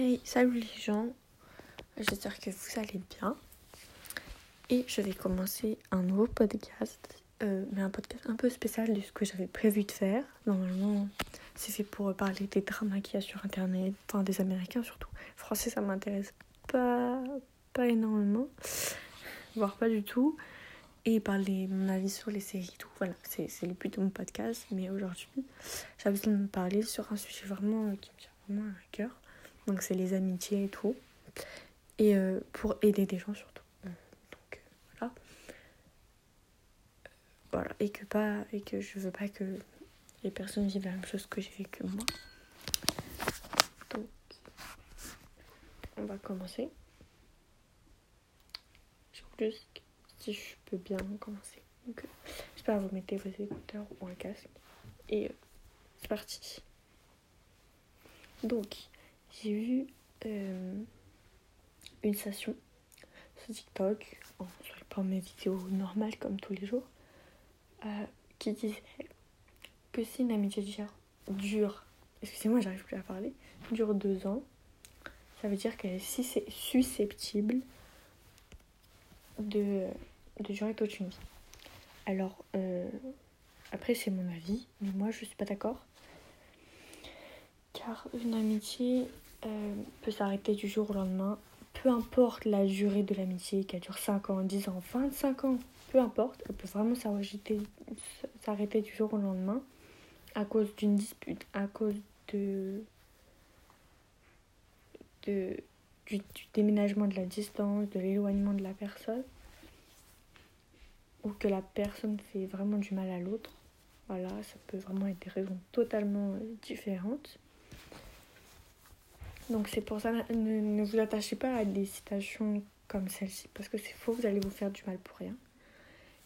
Hey, salut les gens, j'espère que vous allez bien. Et je vais commencer un nouveau podcast, euh, mais un podcast un peu spécial de ce que j'avais prévu de faire. Normalement, c'est fait pour parler des dramas qu'il y a sur internet, enfin des américains surtout. Français, ça m'intéresse pas, pas énormément, voire pas du tout. Et parler mon avis sur les séries, tout. Voilà, c'est le but de mon podcast. Mais aujourd'hui, j'avais besoin de me parler sur un sujet vraiment euh, qui me tient vraiment à cœur donc c'est les amitiés et tout. Et euh, pour aider des gens surtout. Donc euh, voilà. Voilà. Et que, pas, et que je veux pas que les personnes vivent la même chose que j'ai vécu moi. Donc on va commencer. Juste si je peux bien commencer. Donc euh, j'espère que vous mettez vos écouteurs ou un casque. Et c'est parti. Donc, j'ai vu euh, une station sur TikTok, en, pas mes vidéos normales comme tous les jours, euh, qui disait que si une amitié dure, excusez-moi, j'arrive plus à parler, dure deux ans, ça veut dire qu'elle est susceptible de, de durer toute une vie. Alors, euh, après, c'est mon avis, mais moi, je suis pas d'accord. Car une amitié euh, peut s'arrêter du jour au lendemain. Peu importe la durée de l'amitié, qu'elle dure 5 ans, 10 ans, 25 ans, peu importe, elle peut vraiment s'arrêter du jour au lendemain à cause d'une dispute, à cause de, de du, déménagement de la distance, de l'éloignement de la personne, ou que la personne fait vraiment du mal à l'autre. Voilà, ça peut vraiment être des raisons totalement euh, différentes. Donc c'est pour ça, ne, ne, vous attachez pas à des citations comme celle-ci, parce que c'est faux, vous allez vous faire du mal pour rien.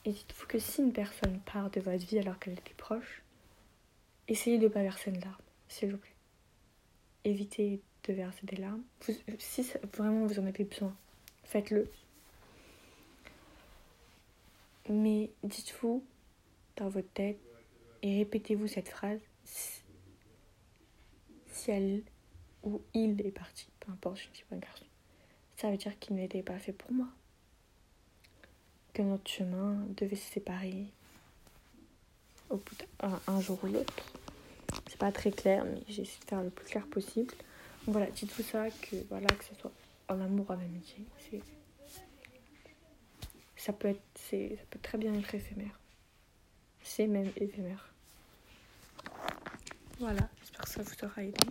Et dites-vous que si une personne part de votre vie alors qu'elle était proche, essayez de ne pas verser une larme, s'il vous plaît. Évitez de verser des larmes. si vraiment vous en avez besoin, faites-le. Mais dites-vous dans votre tête et répétez-vous cette phrase. Si elle où il est parti, peu importe, je ne suis pas un garçon. Ça veut dire qu'il n'était pas fait pour moi. Que notre chemin devait se séparer au bout un, jour ou l'autre. C'est pas très clair, mais j'ai essayé de faire le plus clair possible. Voilà, dites-vous ça, que voilà, que ce soit en amour, en amitié, ça peut être ça peut très bien être éphémère. C'est même éphémère. Voilà, j'espère que ça vous aura aidé.